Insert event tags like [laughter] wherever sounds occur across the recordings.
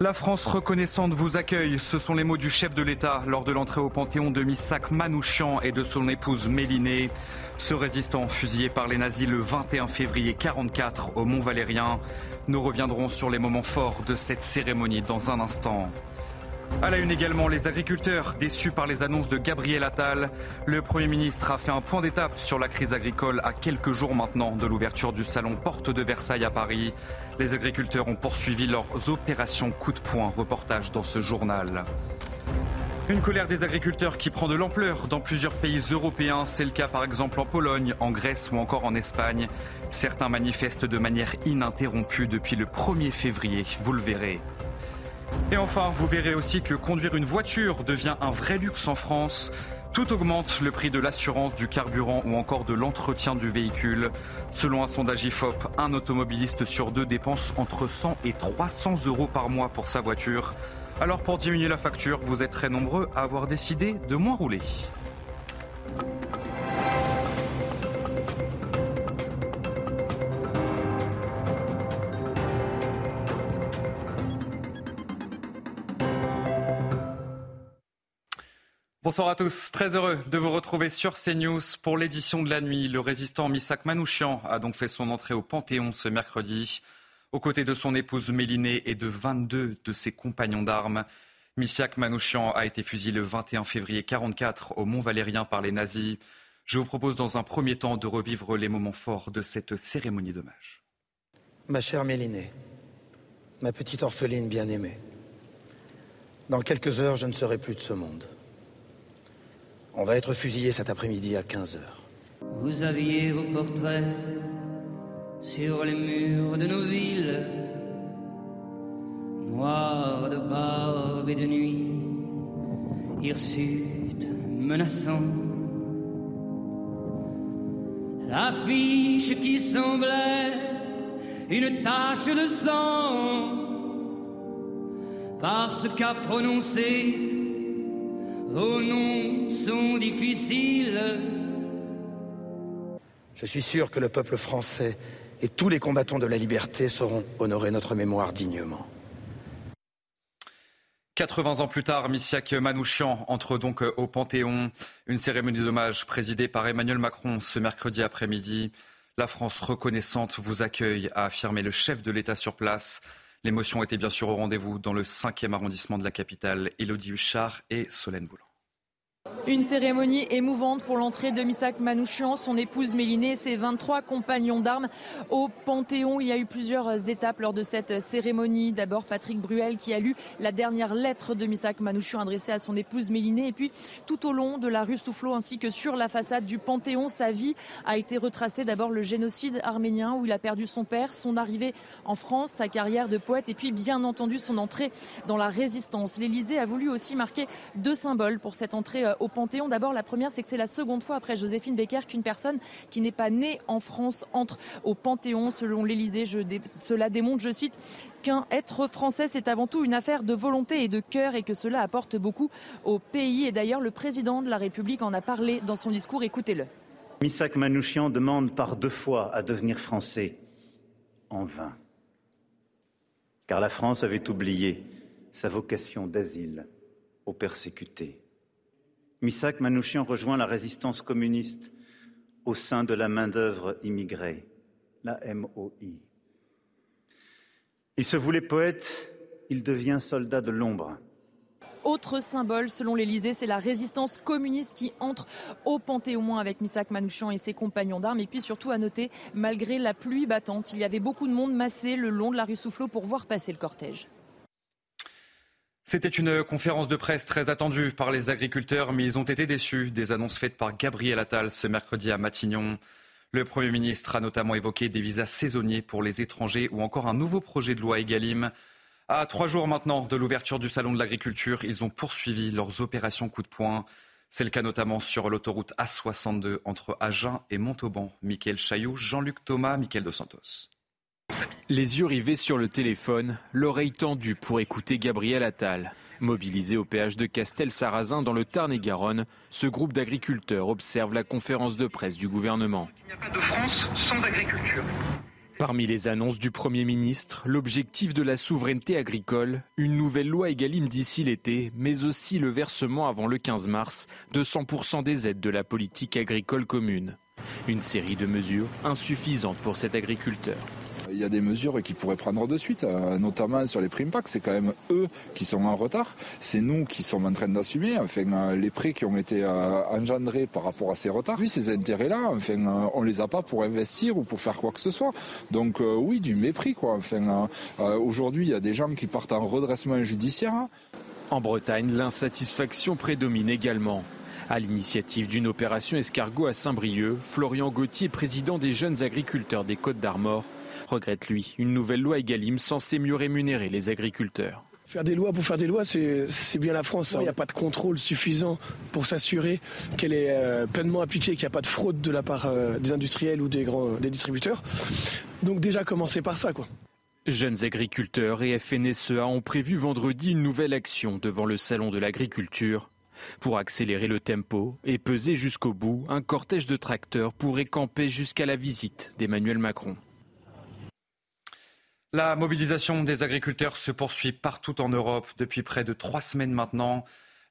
La France reconnaissante vous accueille. Ce sont les mots du chef de l'État lors de l'entrée au Panthéon de Missak Manouchian et de son épouse Mélinée. Ce résistant fusillé par les nazis le 21 février 44 au Mont Valérien. Nous reviendrons sur les moments forts de cette cérémonie dans un instant. À la une également, les agriculteurs déçus par les annonces de Gabriel Attal. Le Premier ministre a fait un point d'étape sur la crise agricole à quelques jours maintenant de l'ouverture du salon Porte de Versailles à Paris. Les agriculteurs ont poursuivi leurs opérations coup de poing. Reportage dans ce journal. Une colère des agriculteurs qui prend de l'ampleur dans plusieurs pays européens. C'est le cas par exemple en Pologne, en Grèce ou encore en Espagne. Certains manifestent de manière ininterrompue depuis le 1er février. Vous le verrez. Et enfin, vous verrez aussi que conduire une voiture devient un vrai luxe en France. Tout augmente, le prix de l'assurance, du carburant ou encore de l'entretien du véhicule. Selon un sondage IFOP, un automobiliste sur deux dépense entre 100 et 300 euros par mois pour sa voiture. Alors pour diminuer la facture, vous êtes très nombreux à avoir décidé de moins rouler. Bonsoir à tous, très heureux de vous retrouver sur CNews pour l'édition de la nuit. Le résistant Misak Manouchian a donc fait son entrée au Panthéon ce mercredi, aux côtés de son épouse Mélinée et de 22 de ses compagnons d'armes. Misak Manouchian a été fusillé le 21 février 1944 au Mont Valérien par les nazis. Je vous propose dans un premier temps de revivre les moments forts de cette cérémonie d'hommage. Ma chère Mélinée, ma petite orpheline bien-aimée, dans quelques heures, je ne serai plus de ce monde. On va être fusillé cet après-midi à 15h. Vous aviez vos portraits sur les murs de nos villes, noirs de barbe et de nuit, hirsutes menaçants. L'affiche qui semblait une tache de sang, parce qu'a prononcé vos noms sont difficiles. Je suis sûr que le peuple français et tous les combattants de la liberté sauront honorer notre mémoire dignement. 80 ans plus tard, Missiak Manouchian entre donc au Panthéon. Une cérémonie d'hommage présidée par Emmanuel Macron ce mercredi après-midi. La France reconnaissante vous accueille, a affirmé le chef de l'État sur place. L'émotion était bien sûr au rendez-vous dans le 5e arrondissement de la capitale. Élodie Huchard et Solène Boulan. Une cérémonie émouvante pour l'entrée de Misak Manouchian, son épouse Mélinée et ses 23 compagnons d'armes au Panthéon. Il y a eu plusieurs étapes lors de cette cérémonie. D'abord Patrick Bruel qui a lu la dernière lettre de Misak Manouchian adressée à son épouse Mélinée. Et puis tout au long de la rue Soufflot ainsi que sur la façade du Panthéon, sa vie a été retracée. D'abord le génocide arménien où il a perdu son père, son arrivée en France, sa carrière de poète et puis bien entendu son entrée dans la résistance. L'Élysée a voulu aussi marquer deux symboles pour cette entrée au Panthéon. D'abord, la première, c'est que c'est la seconde fois après Joséphine Becker qu'une personne qui n'est pas née en France entre au Panthéon. Selon l'Élysée, cela démontre, je cite, qu'un être français, c'est avant tout une affaire de volonté et de cœur et que cela apporte beaucoup au pays. Et d'ailleurs, le président de la République en a parlé dans son discours. Écoutez-le. Misak Manouchian demande par deux fois à devenir français. En vain. Car la France avait oublié sa vocation d'asile aux persécutés. Misak Manouchian rejoint la résistance communiste au sein de la main-d'œuvre immigrée, la MOI. Il se voulait poète, il devient soldat de l'ombre. Autre symbole, selon l'Elysée, c'est la résistance communiste qui entre au Panthéon avec Misak Manouchian et ses compagnons d'armes. Et puis surtout à noter, malgré la pluie battante, il y avait beaucoup de monde massé le long de la rue Soufflot pour voir passer le cortège. C'était une conférence de presse très attendue par les agriculteurs, mais ils ont été déçus des annonces faites par Gabriel Attal ce mercredi à Matignon. Le Premier ministre a notamment évoqué des visas saisonniers pour les étrangers ou encore un nouveau projet de loi Egalim. À trois jours maintenant de l'ouverture du Salon de l'agriculture, ils ont poursuivi leurs opérations coup de poing. C'est le cas notamment sur l'autoroute A62 entre Agen et Montauban. Michael Chaillot, Jean-Luc Thomas, Michael Dos Santos. Les yeux rivés sur le téléphone, l'oreille tendue pour écouter Gabriel Attal. Mobilisé au péage de Castel-Sarrazin dans le Tarn-et-Garonne, ce groupe d'agriculteurs observe la conférence de presse du gouvernement. Il n'y a pas de France sans agriculture. Parmi les annonces du Premier ministre, l'objectif de la souveraineté agricole, une nouvelle loi Egalim d'ici l'été, mais aussi le versement avant le 15 mars de 100% des aides de la politique agricole commune. Une série de mesures insuffisantes pour cet agriculteur. Il y a des mesures qui pourraient prendre de suite, euh, notamment sur les primes PAC. C'est quand même eux qui sont en retard. C'est nous qui sommes en train d'assumer enfin, euh, les prix qui ont été euh, engendrés par rapport à ces retards. Oui, ces intérêts-là, enfin, on les a pas pour investir ou pour faire quoi que ce soit. Donc oui, du mépris. quoi. Aujourd'hui, il y a des gens qui partent en redressement judiciaire. En Bretagne, l'insatisfaction prédomine également. À l'initiative d'une opération escargot à Saint-Brieuc, Florian Gauthier, président des jeunes agriculteurs des Côtes d'Armor, regrette lui une nouvelle loi Egalim censée mieux rémunérer les agriculteurs. Faire des lois pour faire des lois, c'est bien la France. Hein. Il n'y a pas de contrôle suffisant pour s'assurer qu'elle est euh, pleinement appliquée, qu'il n'y a pas de fraude de la part euh, des industriels ou des grands des distributeurs. Donc déjà commencer par ça, quoi. Jeunes agriculteurs et FNSEA ont prévu vendredi une nouvelle action devant le salon de l'agriculture. Pour accélérer le tempo et peser jusqu'au bout, un cortège de tracteurs pourrait camper jusqu'à la visite d'Emmanuel Macron. La mobilisation des agriculteurs se poursuit partout en Europe depuis près de trois semaines maintenant.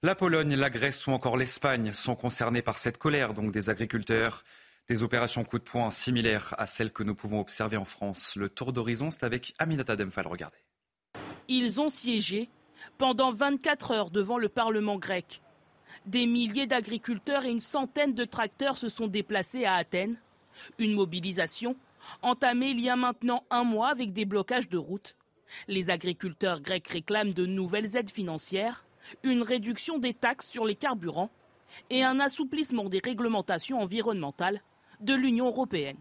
La Pologne, la Grèce ou encore l'Espagne sont concernés par cette colère donc des agriculteurs. Des opérations coup de poing similaires à celles que nous pouvons observer en France. Le tour d'horizon, c'est avec Aminata Demphal. Regardez. Ils ont siégé pendant 24 heures devant le Parlement grec. Des milliers d'agriculteurs et une centaine de tracteurs se sont déplacés à Athènes. Une mobilisation entamé il y a maintenant un mois avec des blocages de routes. Les agriculteurs grecs réclament de nouvelles aides financières, une réduction des taxes sur les carburants et un assouplissement des réglementations environnementales de l'Union européenne.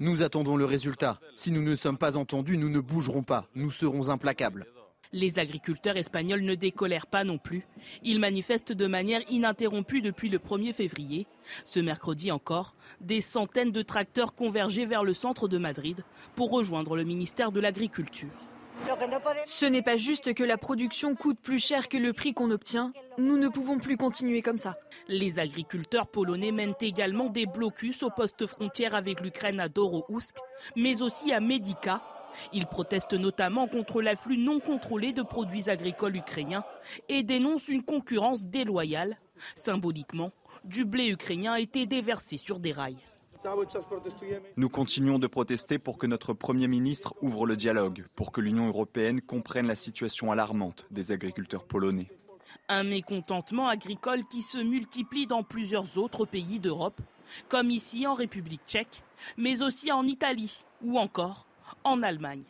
Nous attendons le résultat. Si nous ne sommes pas entendus, nous ne bougerons pas. Nous serons implacables. Les agriculteurs espagnols ne décolèrent pas non plus. Ils manifestent de manière ininterrompue depuis le 1er février. Ce mercredi encore, des centaines de tracteurs convergeaient vers le centre de Madrid pour rejoindre le ministère de l'Agriculture. Ce n'est pas juste que la production coûte plus cher que le prix qu'on obtient. Nous ne pouvons plus continuer comme ça. Les agriculteurs polonais mènent également des blocus au poste frontière avec l'Ukraine à Dorohousk, mais aussi à Medica, ils protestent notamment contre l'afflux non contrôlé de produits agricoles ukrainiens et dénoncent une concurrence déloyale. Symboliquement, du blé ukrainien a été déversé sur des rails. Nous continuons de protester pour que notre Premier ministre ouvre le dialogue, pour que l'Union européenne comprenne la situation alarmante des agriculteurs polonais. Un mécontentement agricole qui se multiplie dans plusieurs autres pays d'Europe, comme ici en République tchèque, mais aussi en Italie ou encore en Allemagne.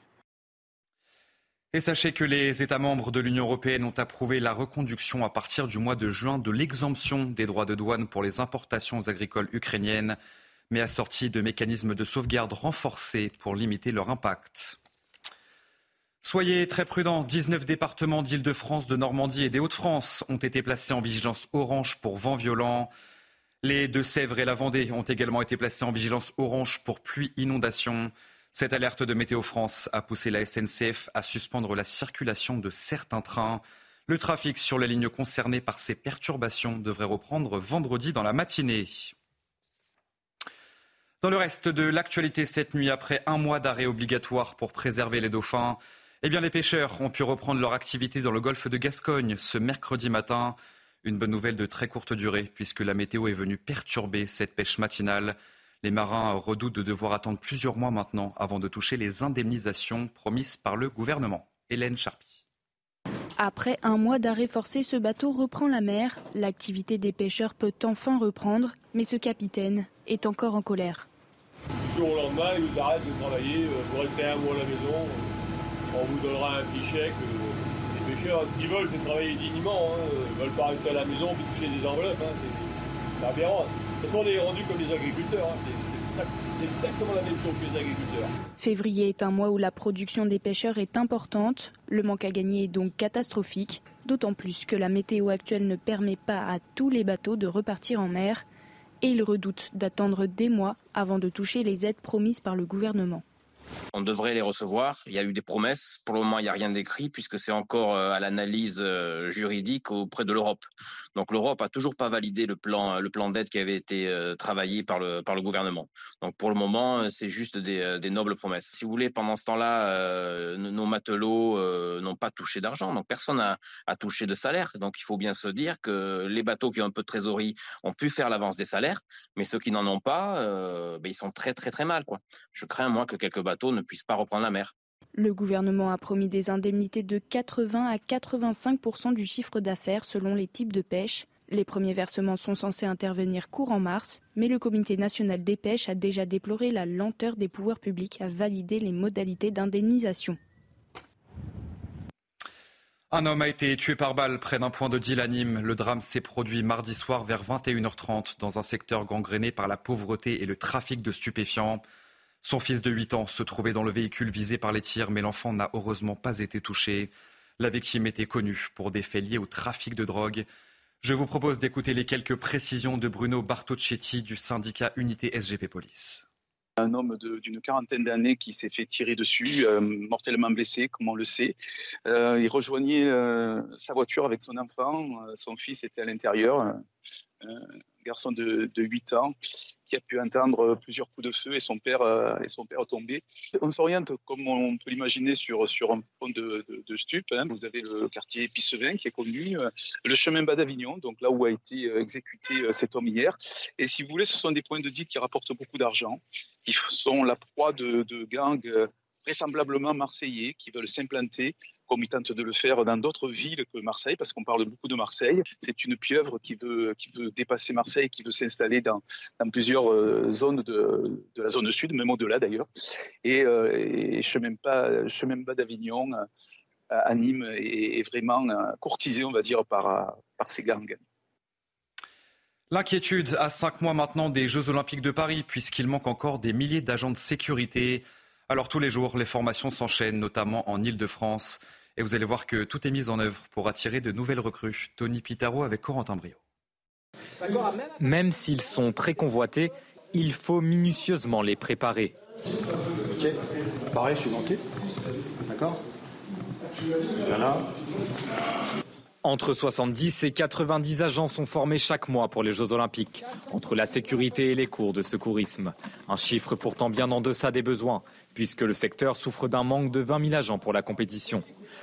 Et sachez que les États membres de l'Union européenne ont approuvé la reconduction à partir du mois de juin de l'exemption des droits de douane pour les importations agricoles ukrainiennes, mais assorties de mécanismes de sauvegarde renforcés pour limiter leur impact. Soyez très prudents. 19 départements d'Île-de-France, de Normandie et des Hauts-de-France ont été placés en vigilance orange pour vent violent. Les Deux-Sèvres et la Vendée ont également été placés en vigilance orange pour pluie inondation. Cette alerte de Météo France a poussé la SNCF à suspendre la circulation de certains trains. Le trafic sur les lignes concernées par ces perturbations devrait reprendre vendredi dans la matinée. Dans le reste de l'actualité cette nuit, après un mois d'arrêt obligatoire pour préserver les dauphins, eh les pêcheurs ont pu reprendre leur activité dans le golfe de Gascogne ce mercredi matin. Une bonne nouvelle de très courte durée puisque la météo est venue perturber cette pêche matinale. Les marins redoutent de devoir attendre plusieurs mois maintenant avant de toucher les indemnisations promises par le gouvernement. Hélène Charpie. Après un mois d'arrêt forcé, ce bateau reprend la mer. L'activité des pêcheurs peut enfin reprendre, mais ce capitaine est encore en colère. Du jour au lendemain, ils vous arrêtent de travailler, vous restez un mois à la maison, on vous donnera un petit chèque. Les pêcheurs, ce qu'ils veulent, c'est travailler dignement. Hein. Ils ne veulent pas rester à la maison et toucher des enveloppes. Aberrant. On est rendu comme les agriculteurs. Hein. C'est exactement la même chose que les agriculteurs. Février est un mois où la production des pêcheurs est importante. Le manque à gagner est donc catastrophique, d'autant plus que la météo actuelle ne permet pas à tous les bateaux de repartir en mer et ils redoutent d'attendre des mois avant de toucher les aides promises par le gouvernement. On devrait les recevoir. Il y a eu des promesses. Pour le moment, il n'y a rien d'écrit puisque c'est encore euh, à l'analyse euh, juridique auprès de l'Europe. Donc l'Europe a toujours pas validé le plan, d'aide qui avait été euh, travaillé par le, gouvernement. Donc pour le moment, c'est juste des, des, nobles promesses. Si vous voulez, pendant ce temps-là, nos matelots n'ont pas touché d'argent. Donc personne n'a touché de salaire. Donc il faut bien se dire que les bateaux qui ont un peu de trésorerie ont pu faire l'avance des salaires, mais ceux qui n'en ont pas, ben, ils sont très très très mal. Je crains moi que quelques bateaux ne puissent pas reprendre la mer. Le gouvernement a promis des indemnités de 80 à 85% du chiffre d'affaires selon les types de pêche. Les premiers versements sont censés intervenir courant mars, mais le Comité national des pêches a déjà déploré la lenteur des pouvoirs publics à valider les modalités d'indemnisation. Un homme a été tué par balle près d'un point de deal. Le drame s'est produit mardi soir vers 21h30 dans un secteur gangréné par la pauvreté et le trafic de stupéfiants. Son fils de 8 ans se trouvait dans le véhicule visé par les tirs, mais l'enfant n'a heureusement pas été touché. La victime était connue pour des faits liés au trafic de drogue. Je vous propose d'écouter les quelques précisions de Bruno Bartocchetti du syndicat Unité SGP Police. Un homme d'une quarantaine d'années qui s'est fait tirer dessus, euh, mortellement blessé, comme on le sait. Euh, il rejoignait euh, sa voiture avec son enfant. son fils était à l'intérieur garçon de, 8 ans qui a pu entendre plusieurs coups de feu et son père, euh, et son père tombé. On s'oriente, comme on peut l'imaginer, sur, sur un fond de, de. Hein. Vous avez le quartier Pissevin qui est connu, euh, le chemin bas d'Avignon, donc là où a été euh, exécuté cet homme hier. Et si vous voulez, ce sont des points de dit qui rapportent beaucoup d'argent, qui sont la proie de gangs vraisemblablement marseillais qui veulent s'implanter comme ils tentent de le faire dans d'autres villes que Marseille, parce qu'on parle beaucoup de Marseille. C'est une pieuvre qui veut, qui veut dépasser Marseille, qui veut s'installer dans, dans, plusieurs euh, zones de, de, la zone sud, même au-delà d'ailleurs. Et, euh, et chemin pas, chemin bas d'Avignon euh, à Nîmes est, vraiment courtisé, on va dire, par, par ces gangs. L'inquiétude à cinq mois maintenant des Jeux Olympiques de Paris, puisqu'il manque encore des milliers d'agents de sécurité. Alors tous les jours, les formations s'enchaînent, notamment en Ile-de-France. Et vous allez voir que tout est mis en œuvre pour attirer de nouvelles recrues. Tony Pitaro avec Corentin Brio. Même s'ils sont très convoités, il faut minutieusement les préparer. Ok, pareil, je suis monté. D'accord Voilà. Entre 70 et 90 agents sont formés chaque mois pour les Jeux Olympiques, entre la sécurité et les cours de secourisme. Un chiffre pourtant bien en deçà des besoins, puisque le secteur souffre d'un manque de 20 000 agents pour la compétition.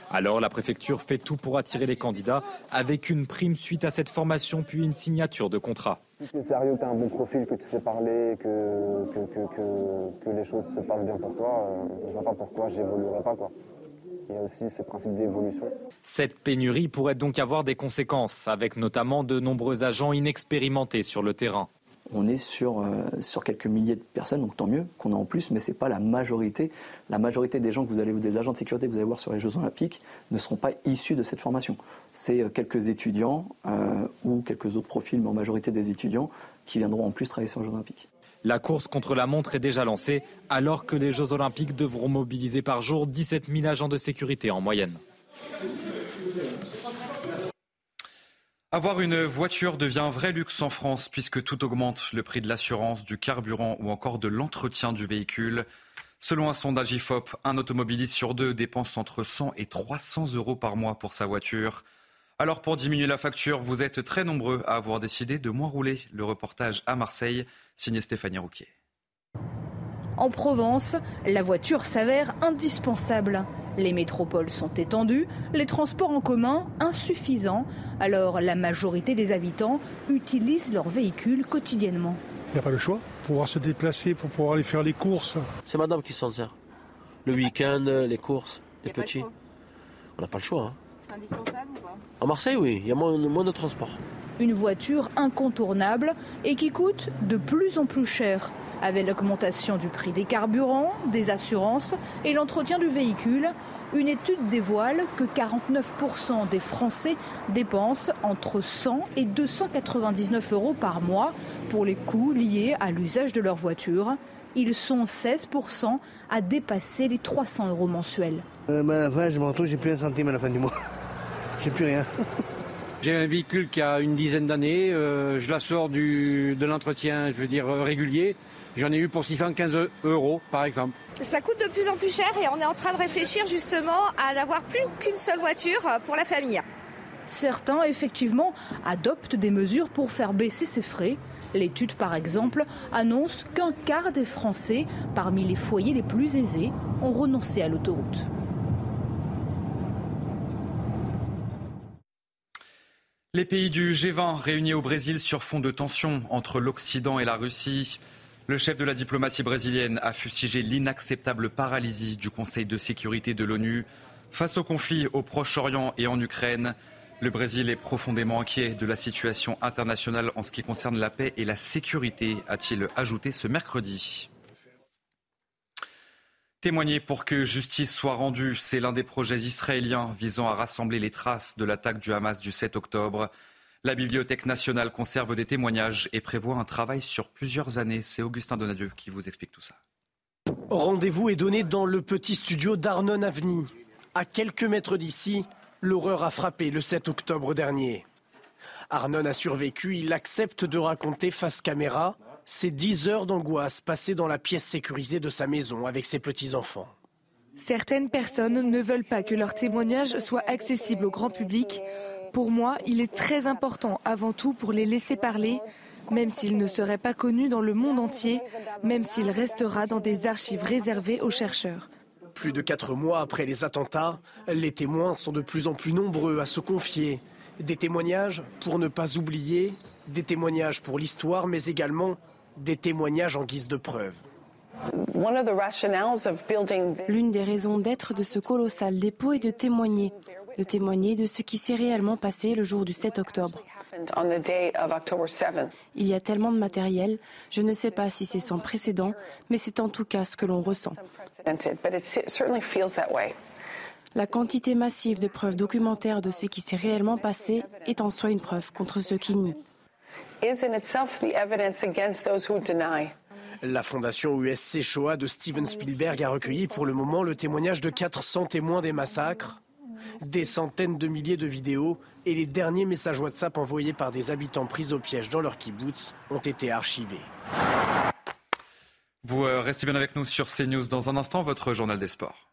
Alors la préfecture fait tout pour attirer les candidats, avec une prime suite à cette formation, puis une signature de contrat. Si tu es sérieux, tu as un bon profil, que tu sais parler, que, que, que, les choses se passent bien pour toi, euh, je ne vois pas pourquoi j'évoluerai pas. Il y a aussi ce principe d'évolution. Cette pénurie pourrait donc avoir des conséquences, avec notamment de nombreux agents inexpérimentés sur le terrain. On est sur, euh, sur quelques milliers de personnes, donc tant mieux qu'on a en plus, mais ce n'est pas la majorité. La majorité des gens que vous allez, des agents de sécurité que vous allez voir sur les Jeux Olympiques, ne seront pas issus de cette formation. C'est euh, quelques étudiants euh, ou quelques autres profils, mais en majorité des étudiants, qui viendront en plus travailler sur les Jeux Olympiques. La course contre la montre est déjà lancée, alors que les Jeux Olympiques devront mobiliser par jour 17 000 agents de sécurité en moyenne. Avoir une voiture devient un vrai luxe en France puisque tout augmente, le prix de l'assurance, du carburant ou encore de l'entretien du véhicule. Selon un sondage IFOP, un automobiliste sur deux dépense entre 100 et 300 euros par mois pour sa voiture. Alors pour diminuer la facture, vous êtes très nombreux à avoir décidé de moins rouler. Le reportage à Marseille, signé Stéphanie Rouquier. En Provence, la voiture s'avère indispensable. Les métropoles sont étendues, les transports en commun insuffisants. Alors la majorité des habitants utilisent leur véhicule quotidiennement. Il n'y a pas le choix. Pour pouvoir se déplacer, pour pouvoir aller faire les courses. C'est madame qui s'en sert. Le week-end, les courses, les petits. On n'a pas le choix. Hein. C'est indispensable ou pas? À Marseille, oui, il y a moins, moins de transport. Une voiture incontournable et qui coûte de plus en plus cher, avec l'augmentation du prix des carburants, des assurances et l'entretien du véhicule. Une étude dévoile que 49% des Français dépensent entre 100 et 299 euros par mois pour les coûts liés à l'usage de leur voiture. Ils sont 16% à dépasser les 300 euros mensuels. Euh, bah, à la fin, je me retrouve, j'ai plus un centime à la fin du mois. [laughs] j'ai plus rien. [laughs] J'ai un véhicule qui a une dizaine d'années. euh, je la sors du, de l'entretien, je veux dire, euh, régulier. J'en ai eu pour 615 euros, par exemple. Ça coûte de plus en plus cher et on est en train de réfléchir justement à n'avoir plus qu'une seule voiture pour la famille. Certains, effectivement, adoptent des mesures pour faire baisser ces frais. L'étude, par exemple, annonce qu'un quart des Français, parmi les foyers les plus aisés, ont renoncé à l'autoroute. Les pays du G20 réunis au Brésil sur fond de tensions entre l'Occident et la Russie. Le chef de la diplomatie brésilienne a fustigé l'inacceptable paralysie du Conseil de sécurité de l'ONU face au conflit au Proche-Orient et en Ukraine. Le Brésil est profondément inquiet de la situation internationale en ce qui concerne la paix et la sécurité, a-t-il ajouté ce mercredi. Témoigner pour que justice soit rendue, c'est l'un des projets israéliens visant à rassembler les traces de l'attaque du Hamas du 7 octobre. La Bibliothèque nationale conserve des témoignages et prévoit un travail sur plusieurs années. C'est Augustin Donadieu qui vous explique tout ça. Rendez-vous est donné dans le petit studio d'Arnon Avni. À quelques mètres d'ici, l'horreur a frappé le 7 octobre dernier. Arnon a survécu, il accepte de raconter face caméra ces 10 heures d'angoisse passées dans la pièce sécurisée de sa maison avec ses petits-enfants. Certaines personnes ne veulent pas que leur témoignage soit accessible au grand public. Pour moi, il est très important avant tout pour les laisser parler, même s'il ne serait pas connu dans le monde entier, même s'il restera dans des archives réservées aux chercheurs. Plus de quatre mois après les attentats, les témoins sont de plus en plus nombreux à se confier. Des témoignages pour ne pas oublier, des témoignages pour l'histoire, mais également des témoignages en guise de preuve. L'une des raisons d'être de ce colossal dépôt est de témoigner, de témoigner de ce qui s'est réellement passé le jour du 7 octobre. Il y a tellement de matériel, je ne sais pas si c'est sans précédent, mais c'est en tout cas ce que l'on ressent. La quantité massive de preuves documentaires de ce qui s'est réellement passé est en soi une preuve contre ceux qui nient. La fondation USC Shoah de Steven Spielberg a recueilli pour le moment le témoignage de 400 témoins des massacres, des centaines de milliers de vidéos et les derniers messages WhatsApp envoyés par des habitants pris au piège dans leur kibbutz ont été archivés. Vous euh, restez bien avec nous sur CNews dans un instant, votre journal des sports.